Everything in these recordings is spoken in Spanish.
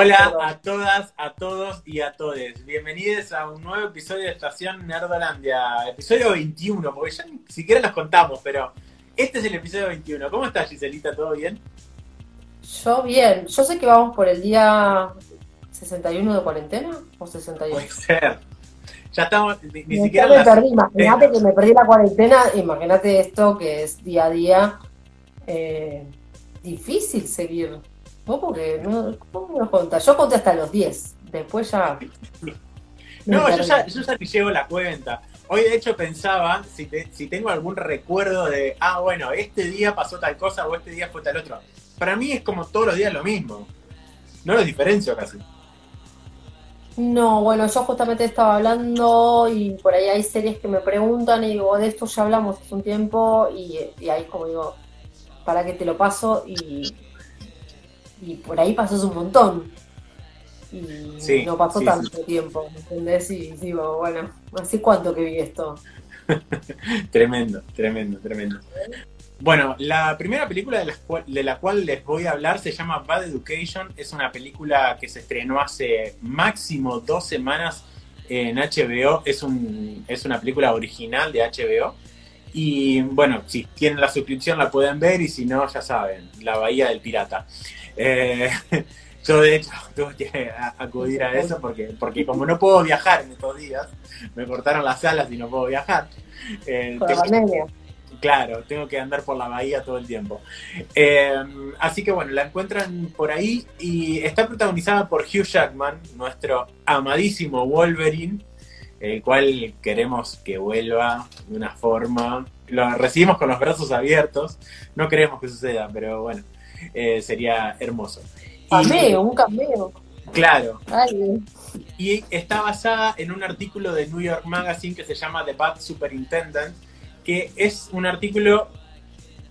Hola a todas, a todos y a todes. Bienvenidos a un nuevo episodio de Estación Nerdolandia. Episodio 21, porque ya ni siquiera los contamos, pero este es el episodio 21. ¿Cómo estás, Giselita? ¿Todo bien? Yo bien. Yo sé que vamos por el día 61 de cuarentena o 68. Puede ser. Ya estamos, ni, ni siquiera me perdí. Imagínate que me perdí la cuarentena. Imagínate esto que es día a día. eh, difícil seguir. ¿Vos porque no, ¿Cómo me lo contás? Yo conté hasta los 10. Después ya. No, yo ya, yo ya ni llevo la cuenta. Hoy de hecho pensaba si, te- si tengo algún recuerdo de, ah, bueno, este día pasó tal cosa o este día fue tal otro. Para mí es como todos los días lo mismo. No los diferencio casi. No, bueno, yo justamente estaba hablando y por ahí hay series que me preguntan y digo, de esto ya hablamos hace un tiempo y, y ahí como digo, para que te lo paso y, y por ahí pasó un montón y Sí, no pasó sí, tanto tiempo, ¿me ¿entendés? Y digo, bueno, ¿hace cuánto que vi esto? Tremendo, tremendo, tremendo. Bueno, la primera película de la, cual, de la cual les voy a hablar se llama Bad Education. Es una película que se estrenó hace máximo dos semanas en HBO. Es, un, es una película original de HBO. Y bueno, si tienen la suscripción la pueden ver y si no, ya saben, La Bahía del Pirata. Eh, yo de hecho tuve que acudir a eso porque, porque como no puedo viajar en estos días, me cortaron las alas y no puedo viajar. Eh, Con la pandemia. Claro, tengo que andar por la bahía todo el tiempo. Eh, así que bueno, la encuentran por ahí y está protagonizada por Hugh Jackman, nuestro amadísimo Wolverine, el cual queremos que vuelva de una forma. Lo recibimos con los brazos abiertos, no queremos que suceda, pero bueno, eh, sería hermoso. Cameo, un cameo. Claro, Ay, y está basada en un artículo de New York Magazine que se llama The Bad Superintendent, que es un artículo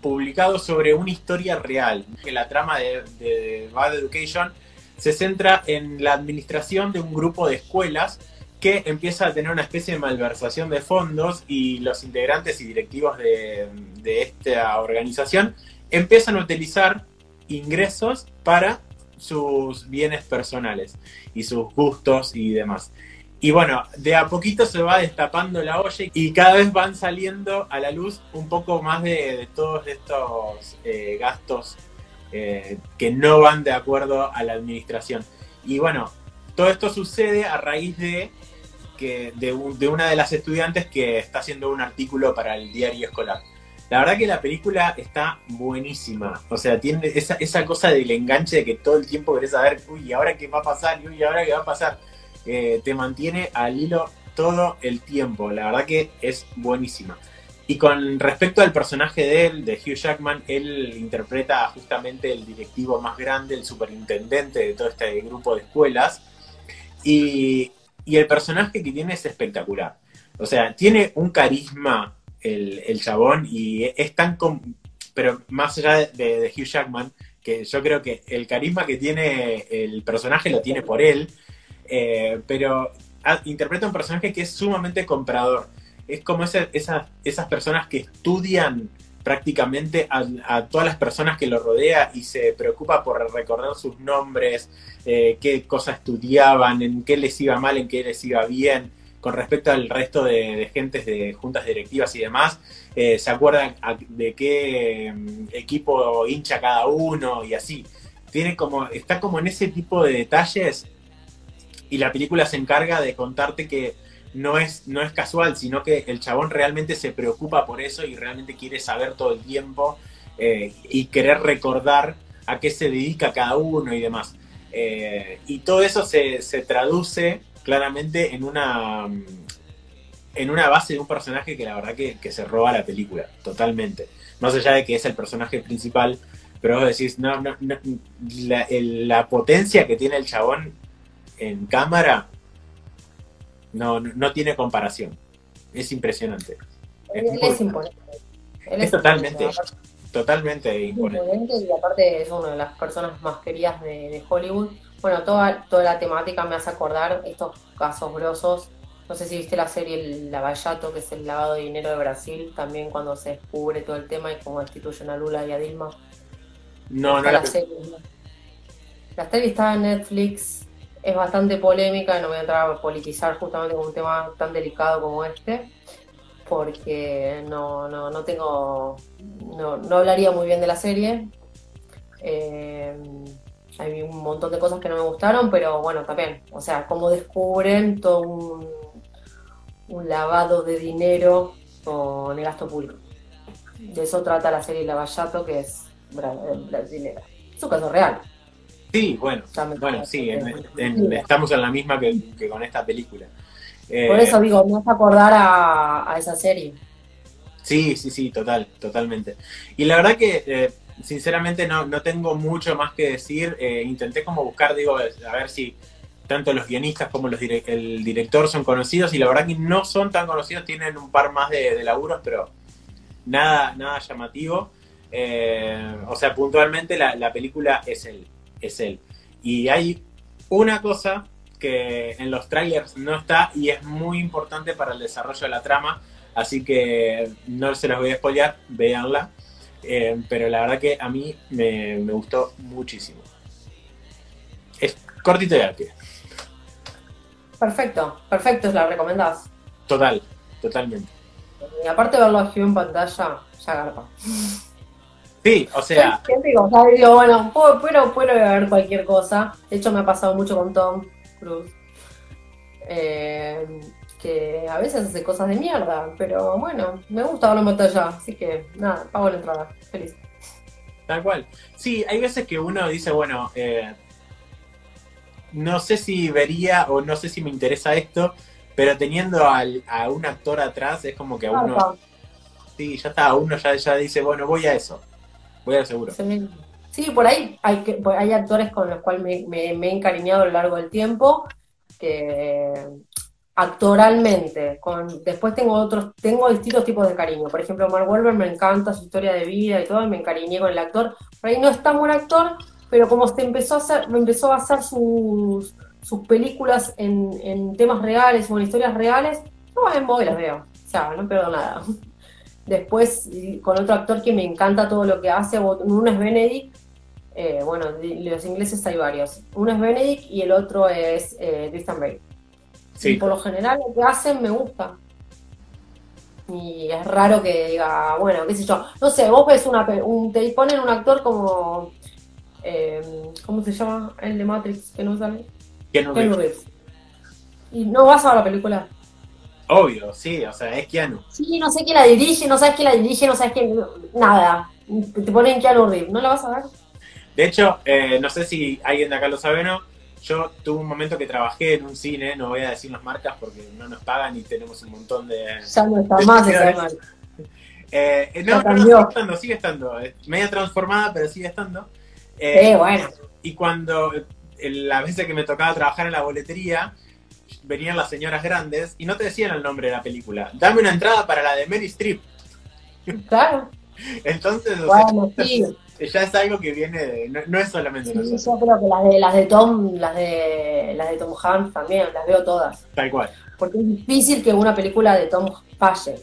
publicado sobre una historia real. Que la trama de, de Bad Education se centra en la administración de un grupo de escuelas que empieza a tener una especie de malversación de fondos y los integrantes y directivos de, de esta organización empiezan a utilizar ingresos para sus bienes personales y sus gustos y demás. Y bueno, de a poquito se va destapando la olla y cada vez van saliendo a la luz un poco más de, todos estos eh, gastos eh, que no van de acuerdo a la administración. Y bueno, todo esto sucede a raíz de que de una de las estudiantes que está haciendo un artículo para el diario escolar. La verdad que la película está buenísima. O sea, tiene esa, esa cosa del enganche de que todo el tiempo querés saber, uy, ¿y ahora qué va a pasar? Y uy, ¿y ahora qué va a pasar? Eh, te mantiene al hilo todo el tiempo. La verdad que es buenísima. Y con respecto al personaje de él, de Hugh Jackman, él interpreta justamente el directivo más grande, el superintendente de todo este grupo de escuelas. Y, y el personaje que tiene es espectacular. O sea, tiene un carisma el, el chabón y es tan... pero más allá de, Hugh Jackman, que yo creo que el carisma que tiene el personaje lo tiene por él, eh, pero ah, interpreta un personaje que es sumamente comprador. Es como esas, esas personas que estudian prácticamente a, a todas las personas que lo rodea y se preocupa por recordar sus nombres, eh, qué cosas estudiaban, en qué les iba mal, en qué les iba bien, con respecto al resto de, gentes de juntas directivas y demás, eh, se acuerdan de qué mm, equipo hincha cada uno y así. Tiene como, está como en ese tipo de detalles y la película se encarga de contarte que no es, no es casual, sino que el chabón realmente se preocupa por eso y realmente quiere saber todo el tiempo eh, y querer recordar a qué se dedica cada uno y demás. Eh, y todo eso se, se traduce claramente en una mm, en una base de un personaje que la verdad que, que se roba la película, totalmente. Más allá de que es el personaje principal, pero vos decís, no, no, no, la, el- la potencia que tiene el chabón en cámara no, no, no tiene comparación. Es impresionante. él es imponente. Él Es totalmente, imponente. totalmente imponente. imponente y aparte es una de las personas más queridas de, de Hollywood. Bueno, toda, toda la temática me hace acordar estos casos grosos. No sé si viste la serie El Lavallato, que es el lavado de dinero de Brasil, también cuando se descubre todo el tema y cómo destituyen a Lula y a Dilma. No, no Está la la serie, ¿no? La serie está en Netflix, es bastante polémica, no voy a entrar a politizar justamente con un tema tan delicado como este, porque no, no, no tengo, no, no hablaría muy bien de la serie. Eh, hay un montón de cosas que no me gustaron, pero bueno, también, o sea, como descubren todo un, un lavado de dinero con el gasto público. De eso trata la serie Lavallato, que es brasileña. Es un caso real. Sí, bueno, bueno, sí, estamos en la misma que, con esta película. Por eso eh, digo, me hace acordar a, esa serie. Sí, sí, sí, total, totalmente. Y la verdad que, eh, sinceramente, no, no tengo mucho más que decir. Eh, intenté como buscar, digo, a ver si tanto los guionistas como los el director son conocidos y la verdad que no son tan conocidos, tienen un par más de, de laburos, pero nada, nada llamativo. o sea, puntualmente la, la película es el, es él. Y hay una cosa que en los trailers no está y es muy importante para el desarrollo de la trama, así que no se los voy a spoilear, véanla. Eh, pero la verdad que a mí me, gustó muchísimo. Es cortito y al Perfecto, perfecto, la recomendás. Total, totalmente. Y aparte verlo aquí en pantalla, ya garpa. Sí, o sea. digo? bueno, puedo, puedo, ver cualquier cosa. De hecho, me ha pasado mucho con Tom Cruise. Eh, que a veces hace cosas de mierda, pero bueno, me gusta verlo en ya, así que nada, pago la entrada, feliz. Tal cual. Sí, hay veces que uno dice, bueno, eh, no sé si vería o no sé si me interesa esto, pero teniendo a un actor atrás es como que a uno... Sí, ya está, uno ya, ya dice, bueno, voy a eso voy a seguro. Sí, por ahí hay, que, hay actores con los cuales me, he encariñado a lo largo del tiempo, que actoralmente, con, después tengo otros, tengo distintos tipos de cariño. Por ejemplo, Mark Wahlberg me encanta su historia de vida y todo, me encariñé con el actor. Por ahí no es tan buen actor, pero como se empezó a hacer, empezó a hacer sus, películas en, temas reales o en historias reales, no en voy las veo. O sea, no pierdo nada. Después, con otro actor que me encanta todo lo que hace, uno es Benedict, eh, bueno, los ingleses hay varios. Uno es Benedict y el otro es eh, Tristan Bale. Y por lo general lo que hacen me gusta. Y es raro que diga, bueno, qué sé yo. No sé, vos ves una, un, te ponen un actor como. Eh, ¿Cómo se llama? El de Matrix, que no sale. Ken Reeves. Y no vas a ver la película. Obvio, sí, o sea, es Keanu. Sí, no sé quién la dirige, no sabes quién la dirige, no sabes quién. Nada. Te ponen Keanu Reeves, ¿no la vas a ver? De hecho, eh, no sé si alguien de acá lo sabe o no. Yo tuve un momento que trabajé en un cine, no voy a decir las marcas porque no nos pagan y tenemos un montón de. Ya no está más esa marca. Eh, eh, no, no, sigue estando, sigue estando. Media transformada, pero sigue estando. Eh, bueno. Y cuando las veces que me tocaba trabajar en la boletería, venían las señoras grandes y no te decían el nombre de la película. Dame una entrada para la de Mary Streep. Claro. Entonces, ya es algo que viene de, no, es solamente sí, Yo creo que las de, las de Tom, las de las de Tom Hanks también, las veo todas. Tal cual. Porque es difícil que una película de Tom falle.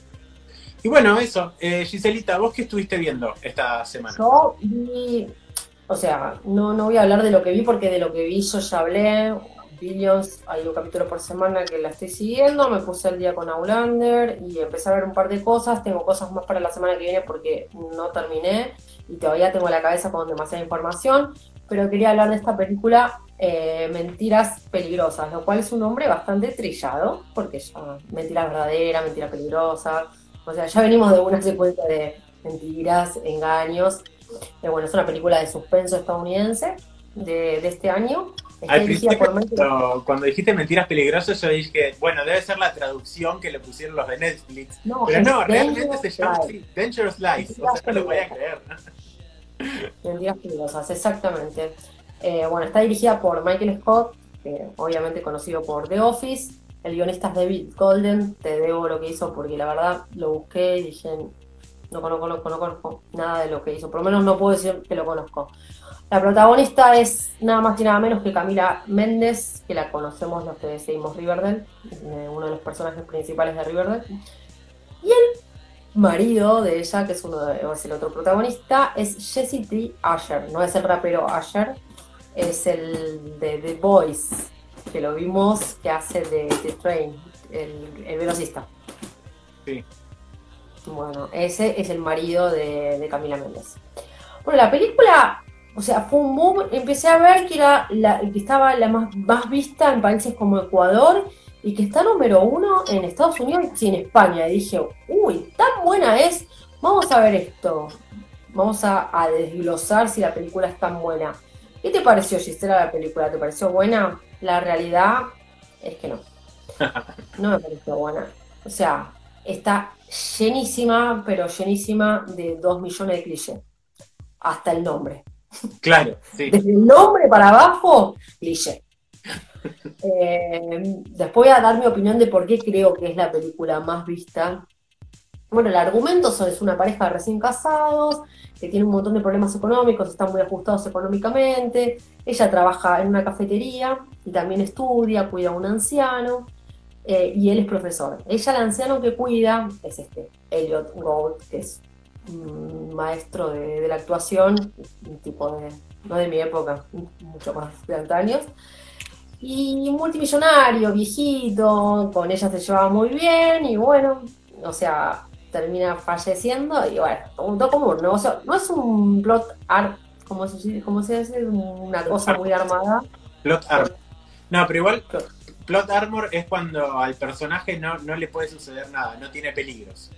Y bueno, eso. Eh, Giselita, ¿vos qué estuviste viendo esta semana? Yo vi, o sea, no, no voy a hablar de lo que vi porque de lo que vi yo ya hablé Billions, hay un capítulo por semana que la estoy siguiendo, me puse el día con Aulander y empecé a ver un par de cosas, tengo cosas más para la semana que viene porque no terminé y todavía tengo la cabeza con demasiada información, pero quería hablar de esta película eh, Mentiras Peligrosas, lo cual es un nombre bastante trillado, porque ya mentiras verdaderas, mentiras peligrosas, o sea, ya venimos de una secuencia de mentiras, engaños, eh, bueno, es una película de suspenso estadounidense de, de este año al principio, cuando, dijiste mentiras peligrosas, yo dije, bueno, debe ser la traducción que le pusieron los de Netflix. Pero no, realmente se llama Dangerous Lies. O sea, no lo voy a creer. Mentiras peligrosas, exactamente. Eh, bueno, está dirigida por Michael Scott, obviamente conocido por The Office. El guionista es David Golden. Te debo lo que hizo porque la verdad lo busqué y dije, no conozco, no conozco nada de lo que hizo. Por lo menos no puedo decir que lo conozco. La protagonista es nada más y nada menos que Camila Méndez, que la conocemos los que seguimos Riverdale, eh, uno de los personajes principales de Riverdale. Y el marido de ella, que es uno de, es el otro protagonista, es Jesse T. Asher, no es el rapero Asher, es el de The Boys, que lo vimos que hace de The Train, el, el velocista. Sí. Bueno, ese es el marido de, Camila Méndez. Bueno, la película, o sea, fue un boom. Empecé a ver que era la que estaba la más, más vista en países como Ecuador y que está número uno en Estados Unidos y en España. Y dije, uy, tan buena es. Vamos a ver esto. Vamos a, desglosar si la película es tan buena. ¿Qué te pareció, Gisela, la película? ¿Te pareció buena? La realidad es que no. No me pareció buena. O sea, está llenísima, pero llenísima de dos millones de clichés. Hasta el nombre. Claro, sí. Desde el nombre para abajo, cliché. Eh, después voy a dar mi opinión de por qué creo que es la película más vista. Bueno, el argumento es una pareja de recién casados que tiene un montón de problemas económicos, están muy ajustados económicamente. Ella trabaja en una cafetería y también estudia, cuida a un anciano. Eh, y él es profesor. Ella, el anciano que cuida, es este, Elliot Gould, que es un maestro de, la actuación, un tipo de, no de mi época, mucho más de antaños. Y multimillonario, viejito, con ella se llevaba muy bien y bueno, o sea, termina falleciendo y bueno, un común, ¿no? no es un plot art, como se, como se dice, una cosa muy armada. Plot art. No, pero igual plot armor es cuando al personaje no, no le puede suceder nada, no tiene peligros.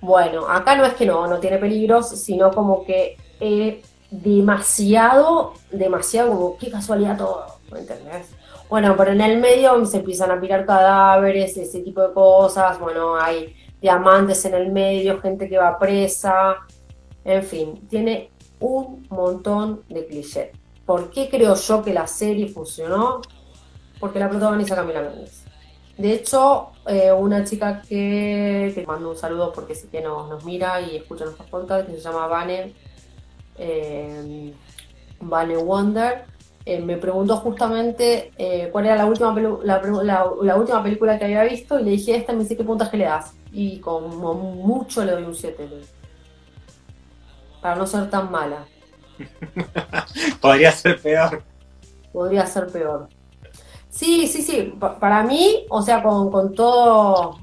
Bueno, acá no es que no, no tiene peligros, sino como que es demasiado, demasiado, como qué casualidad todo, ¿me entendés? Bueno, pero en el medio se empiezan a mirar cadáveres, ese tipo de cosas, bueno, hay diamantes en el medio, gente que va presa, en fin, tiene un montón de clichés. ¿Por qué creo yo que la serie funcionó? Porque la protagoniza Camila Méndez. De hecho, eh, una chica que, que mando un saludo porque sí que nos, nos mira y escucha nuestros podcasts, que se llama Vane, eh, Vane Wonder, eh, me preguntó justamente cuál era la última, la, última película que había visto y le dije esta, me dice qué puntaje le das. Y como mucho le doy un 7. Para no ser tan mala. Podría ser peor. Podría ser peor. Sí, sí, sí. para mí, o sea, con, todo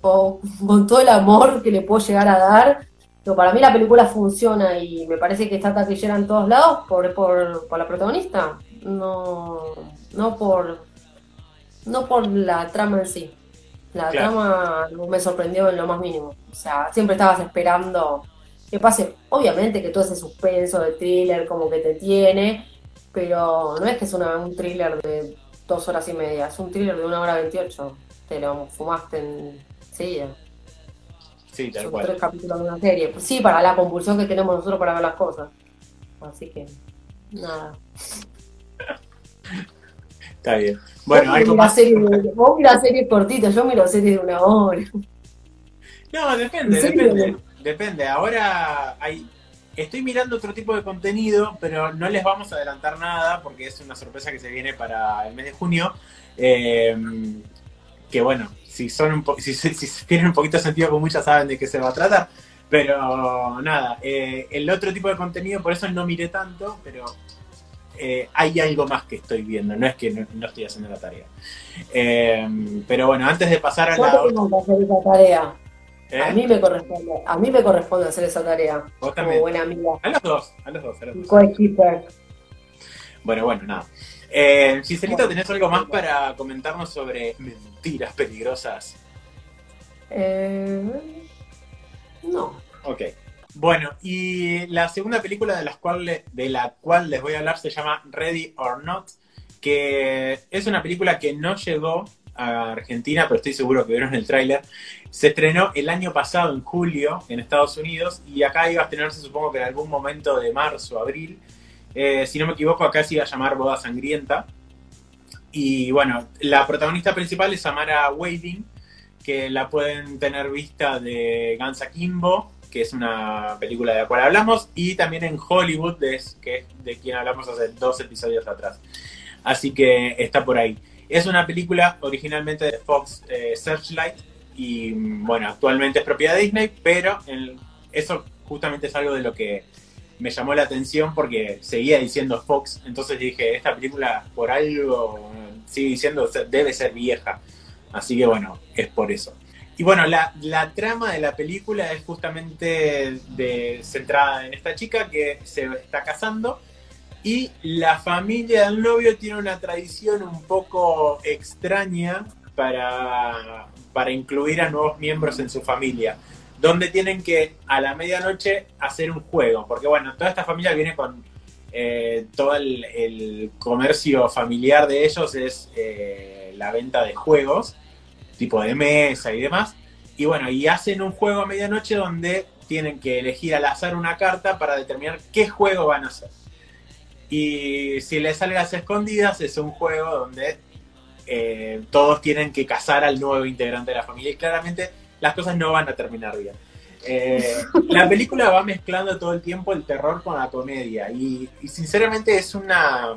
con, todo el amor que le puedo llegar a dar, pero para mí la película funciona y me parece que está taquillera en todos lados por, por, por la protagonista. No, no por no por la trama en sí. La trama no me sorprendió en lo más mínimo. O sea, siempre estabas esperando que pase. Obviamente que todo ese suspenso de thriller como que te tiene, pero no es que es una, un thriller de dos horas y media. Es un thriller de una hora veintiocho. Te lo fumaste en seguida. Sí, tal Son tres capítulos de una serie. Sí, para la compulsión que tenemos nosotros para ver las cosas. Así que, nada. Está bien. Bueno, hay como... Serie vos miras series cortitas, yo miro series de una hora. No, depende, depende. Depende. Ahora hay Estoy mirando otro tipo de contenido, pero no les vamos a adelantar nada porque es una sorpresa que se viene para el mes de junio. Eh, que bueno, si son un si, tienen un poquito de sentido común ya saben de qué se va a tratar. Pero nada, eh, el otro tipo de contenido, por eso no miré tanto, pero eh, hay algo más que estoy viendo, no es que no, estoy haciendo la tarea. pero bueno, antes de pasar a la... tarea. ¿Eh? A mí me corresponde, a mí me corresponde hacer esa tarea. Como buena amiga. A los dos, a los dos, a los dos. Bueno, bueno, nada. Eh, Giselita, ¿tenés algo más para comentarnos sobre mentiras peligrosas? Eh, no. Ok. Bueno, y la segunda película de, las cual, de la cual les voy a hablar se llama Ready or Not, que es una película que no llegó a Argentina, pero estoy seguro que vieron el tráiler. Se estrenó el año pasado, en julio, en Estados Unidos, y acá iba a estrenarse, supongo que en algún momento de marzo, abril. Eh, si no me equivoco, acá se iba a llamar Boda Sangrienta. Y bueno, la protagonista principal es Samara Weaving, que la pueden tener vista de Gansa Kimbo, que es una película de la cual hablamos, y también en Hollywood, que es de quien hablamos hace dos episodios atrás. Así que está por ahí. Es una película originalmente de Fox eh, Searchlight y bueno, actualmente es propiedad de Disney, pero eso justamente es algo de lo que me llamó la atención porque seguía diciendo Fox, entonces dije, esta película por algo sigue diciendo debe ser vieja, así que bueno, es por eso. Y bueno, la, trama de la película es justamente de, centrada en esta chica que se está casando y la familia del novio tiene una tradición un poco extraña para, para incluir a nuevos miembros en su familia donde tienen que a la medianoche hacer un juego, porque bueno, toda esta familia viene con eh, todo el, comercio familiar de ellos, es eh, la venta de juegos, tipo de mesa y demás, y bueno, y hacen un juego a medianoche donde tienen que elegir al azar una carta para determinar qué juego van a hacer. Y si les sale las escondidas, es un juego donde eh, todos tienen que cazar al nuevo integrante de la familia. Y claramente las cosas no van a terminar bien. Eh, la película va mezclando todo el tiempo el terror con la comedia y, sinceramente es una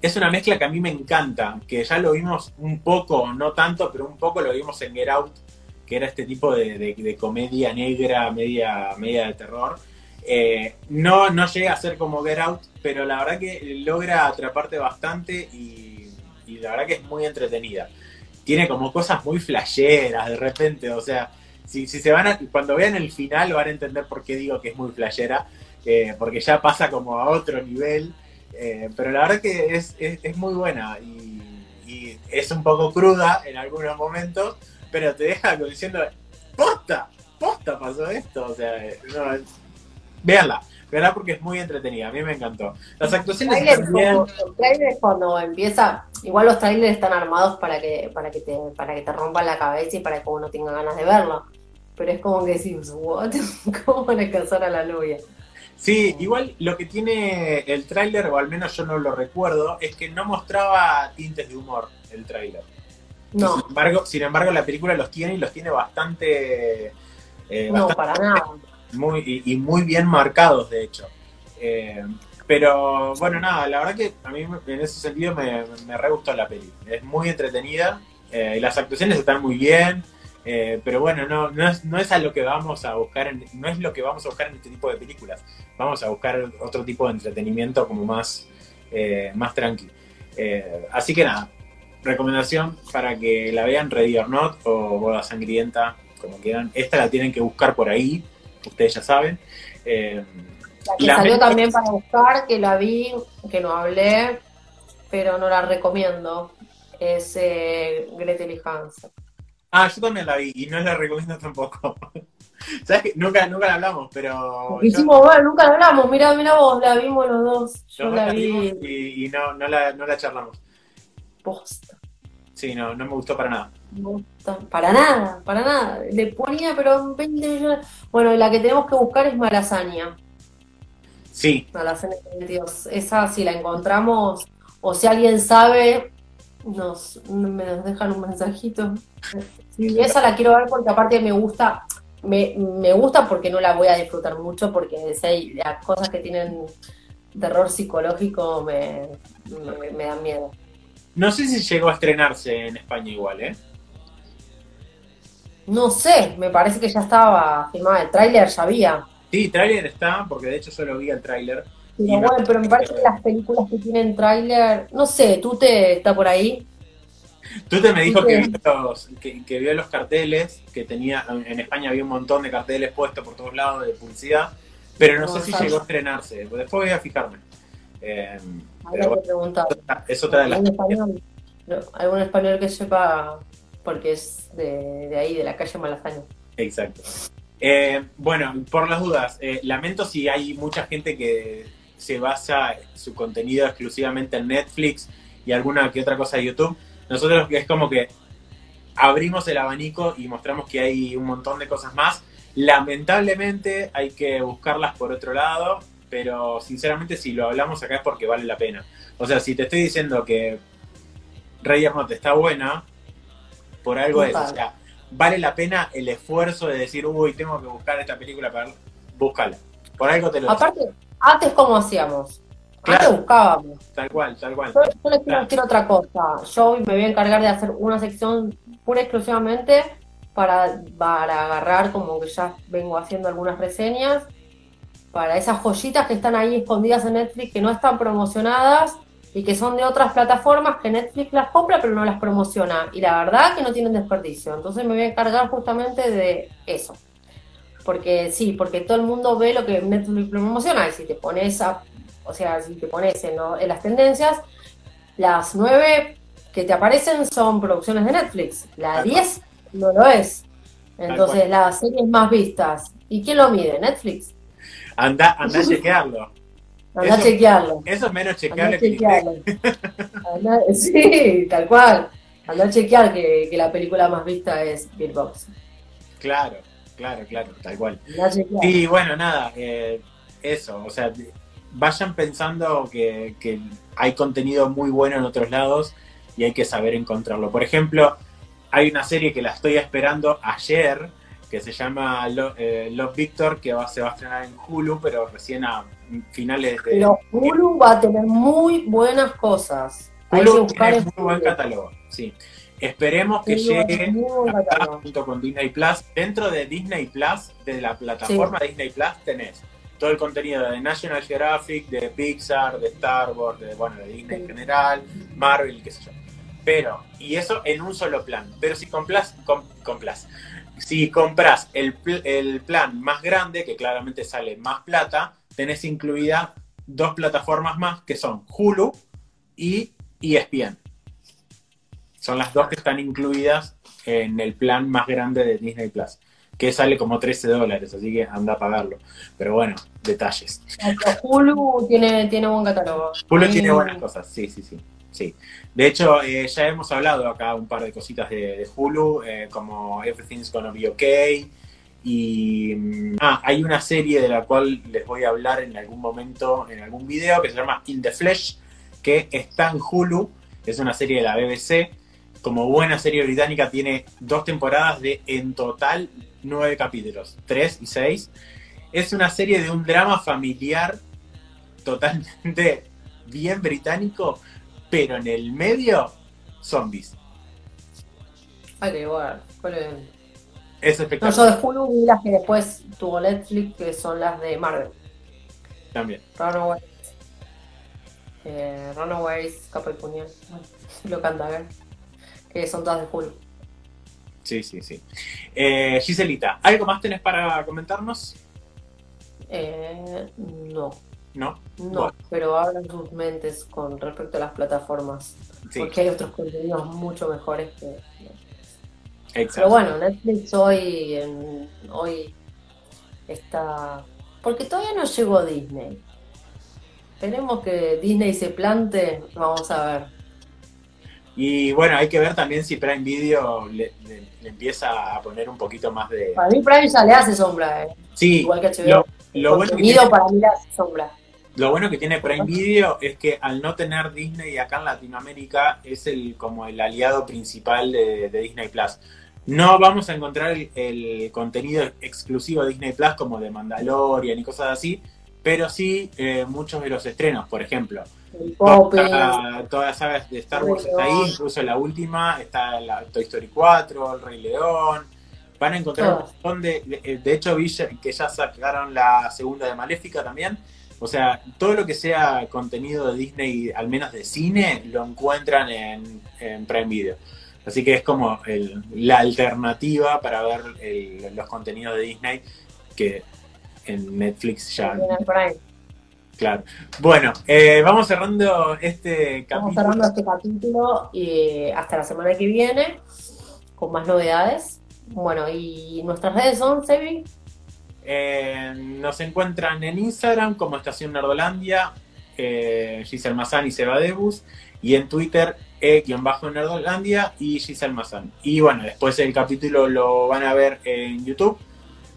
es una mezcla que a mí me encanta, que ya lo vimos un poco, no tanto, pero un poco lo vimos en Get Out, que era este tipo de, comedia negra, media, media de terror. Eh, no, no llega a ser como Get Out, pero la verdad que logra atraparte bastante y, y la verdad que es muy entretenida. Tiene como cosas muy flasheras de repente, o sea, si, se van a, cuando vean el final van a entender por qué digo que es muy flashera, eh, porque ya pasa como a otro nivel, eh, pero la verdad que es, es, muy buena y, es un poco cruda en algunos momentos, pero te deja diciendo, posta, posta pasó esto, o sea, no, véanla. ¿verdad? Porque es muy entretenida, a mí me encantó. Las actuaciones están bien. el trailer cuando empieza, igual los trailers están armados para que, para que te, para que te rompan la cabeza y para que uno tenga ganas de verlo. Pero es como que decís, what? ¿Cómo van a casar a la novia? Sí, igual lo que tiene el tráiler, o al menos yo no lo recuerdo, es que no mostraba tintes de humor el tráiler. No. Sin embargo, sin embargo, la película los tiene y los tiene bastante... Eh, no, para nada muy, y, muy bien marcados, de hecho. Eh, pero bueno, nada, la verdad que a mí en ese sentido me, me re gustó la peli. Es muy entretenida eh, y las actuaciones están muy bien. Eh, pero bueno, no, no, es, no es a lo que vamos a buscar, en, no es lo que vamos a buscar en este tipo de películas. Vamos a buscar otro tipo de entretenimiento como más, más tranqui. así que nada, recomendación para que la vean Ready or Not o Boda Sangrienta, como quieran. Esta la tienen que buscar por ahí ustedes ya saben. Eh, la que salió también para buscar, que la vi, que no hablé, pero no la recomiendo, es eh, Gretel y Hansen. Ah, yo también la vi y no la recomiendo tampoco. ¿Sabes que Nunca, nunca la hablamos, pero. Hicimos, bueno, nunca la hablamos. Mira, mira vos, la vimos los dos. Yo la, vi. Y, no, no, la, no la charlamos. Posta. Sí, no, no me gustó para nada. Para nada, para nada. Le ponía, pero 20 millones. Bueno, la que tenemos que buscar es Malasaña. Sí. Malasaña Dios. Esa, si la encontramos, o si alguien sabe, nos, me nos dejan un mensajito. Y esa la quiero ver porque aparte me gusta, me, me gusta porque no la voy a disfrutar mucho, porque las cosas que tienen terror psicológico me, me dan miedo. No sé si llegó a estrenarse en España igual, ¿eh? No sé, me parece que ya estaba filmado. El tráiler ya había. Sí, tráiler está, porque de hecho solo vi el tráiler. Pero bueno, pero me parece que las películas que tienen tráiler, no sé, ¿tú te está por ahí? Tú te me dijo que vio, los, que, vio los carteles, que tenía, en España había un montón de carteles puestos por todos lados de publicidad, pero no, sé si llegó a estrenarse. Después voy a fijarme. Eh, ¿Algún español, algún español que sepa, porque es de, ahí, de la calle Malasaña. Exacto. Eh, bueno, por las dudas, eh, lamento si hay mucha gente que se basa su contenido exclusivamente en Netflix y alguna que otra cosa de YouTube. Nosotros es como que abrimos el abanico y mostramos que hay un montón de cosas más. Lamentablemente hay que buscarlas por otro lado pero sinceramente si lo hablamos acá es porque vale la pena. O sea, si te estoy diciendo que Rey te está buena, por algo es, o sea, vale la pena el esfuerzo de decir, uy, tengo que buscar esta película para búscala. Por algo te lo Aparte, antes cómo hacíamos. Antes buscábamos. Tal cual, tal cual. Yo, les quiero decir otra cosa. Yo me voy a encargar de hacer una sección pura exclusivamente para, para agarrar, como que ya vengo haciendo algunas reseñas para esas joyitas que están ahí escondidas en Netflix, que no están promocionadas y que son de otras plataformas que Netflix las compra pero no las promociona. Y la verdad que no tienen desperdicio. Entonces me voy a encargar justamente de eso. Porque sí, porque todo el mundo ve lo que Netflix promociona y si te pones a, o sea, si te pones en, en las tendencias, las nueve que te aparecen son producciones de Netflix. La 10 no lo es. Entonces, las series más vistas. ¿Y quién lo mide? ¿Netflix? Anda, anda a chequearlo. Anda a chequearlo. Eso es menos chequeable que Sí, tal cual. Anda a chequear que, que, la película más vista es Bill Box. Claro, claro, claro, tal cual. Y bueno, nada, eh, eso, o sea, vayan pensando que, que hay contenido muy bueno en otros lados y hay que saber encontrarlo. Por ejemplo, hay una serie que la estoy esperando ayer, que se llama eh, Love Victor, que va, se va a estrenar en Hulu, pero recién a finales de... Pero Hulu va a tener muy buenas cosas. Hulu tiene muy buen catálogo, sí. Esperemos que llegue junto con Disney Plus. Dentro de Disney Plus, de la plataforma Disney Plus, tenés todo el contenido de National Geographic, de Pixar, de Star Wars, de, bueno, de Disney en general, Marvel, qué sé yo. Pero, y eso en un solo plan. Pero si compras, compras. Si compras el, el plan más grande, que claramente sale más plata, tenés incluida dos plataformas más que son Hulu y ESPN. Son las dos que están incluidas en el plan más grande de Disney Plus, que sale como 13 dólares, así que anda a pagarlo. Pero bueno, detalles. Hulu tiene, tiene buen catálogo. Hulu tiene buenas cosas, sí, sí, sí. Sí. De hecho, eh, ya hemos hablado acá un par de cositas de, Hulu, eh, como Everything's Gonna Be Okay. Y mm, ah, hay una serie de la cual les voy a hablar en algún momento, en algún video, que se llama In the Flesh, que está en Hulu. Es una serie de la BBC. Como buena serie británica, tiene dos temporadas de en total nueve capítulos, tres y seis. Es una serie de un drama familiar totalmente bien británico, pero en el medio, zombies. Que igual, es espectacular. No, yo de Hulu vi las que después tuvo Netflix, que son las de Marvel. También. Runaways. Eh, Runaways, Capa y Puñal. Lo canta, ver. Que son todas de Hulu. Sí, sí, sí. Eh, Giselita, ¿algo más tenés para comentarnos? Eh, no. ¿no? No, pero abran sus mentes con respecto a las plataformas. Porque hay otros contenidos mucho mejores que. Exacto. Pero bueno, Netflix hoy, hoy está. Porque todavía no llegó Disney. Esperemos que Disney se plante, vamos a ver. Y bueno, hay que ver también si Prime Video le, empieza a poner un poquito más de. Para mí, Prime ya le hace sombra, ¿eh? Sí, igual que HBO. Lo, bueno que para mí le hace sombra. Lo bueno que tiene Prime Video es que al no tener Disney acá en Latinoamérica es el como el aliado principal de, Disney Plus. No vamos a encontrar el, contenido exclusivo de Disney Plus como de Mandalorian y cosas así, pero sí eh, muchos de los estrenos, por ejemplo. Toda, toda, la saga de Star Wars está ahí, incluso la última, está la Toy Story 4, El Rey León. Van a encontrar un montón de, de. De hecho, vi que ya sacaron la segunda de Maléfica también o sea, todo lo que sea contenido de Disney, al menos de cine, lo encuentran en, Prime Video. Así que es como la alternativa para ver los contenidos de Disney que en Netflix ya. Claro. Bueno, eh, vamos cerrando este capítulo. Vamos cerrando este capítulo y hasta la semana que viene con más novedades. Bueno, y nuestras redes son, Sebi. Eh, nos encuentran en Instagram como Estación Nerdolandia, eh, Giselle Mazán y Seba Debus, y en Twitter e-nerdolandia y Giselle Mazán. Y bueno, después el capítulo lo van a ver en YouTube,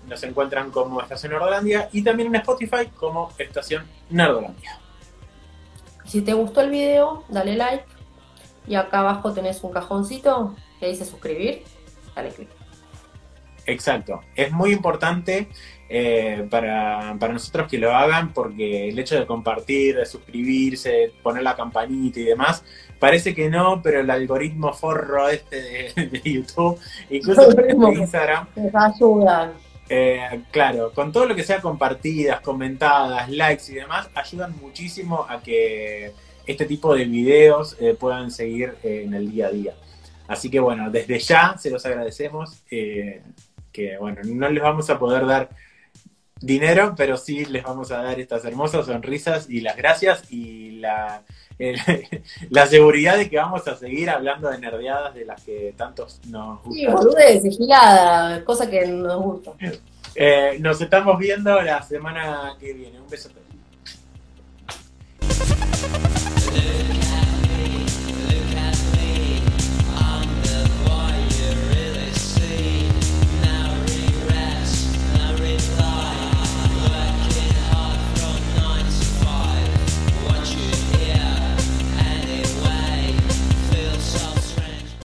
nos encuentran como Estación Nerdolandia y también en Spotify como Estación Nerdolandia. Si te gustó el video, dale like y acá abajo tenés un cajoncito que dice suscribir, dale click. Exacto, es muy importante eh, para, nosotros que lo hagan, porque el hecho de compartir, de suscribirse, poner la campanita y demás, parece que no, pero el algoritmo forro este de, YouTube, incluso de Instagram, ayudan. Eh, claro, con todo lo que sea compartidas, comentadas, likes y demás, ayudan muchísimo a que este tipo de videos eh, puedan seguir en el día a día. Así que bueno, desde ya se los agradecemos, que bueno, no les vamos a poder dar dinero, pero sí les vamos a dar estas hermosas sonrisas y las gracias y la, la seguridad de que vamos a seguir hablando de nerdeadas de las que tantos nos gustan. Sí, boludez, gilada, cosa que nos gusta. Eh, nos estamos viendo la semana que viene. Un beso a todos.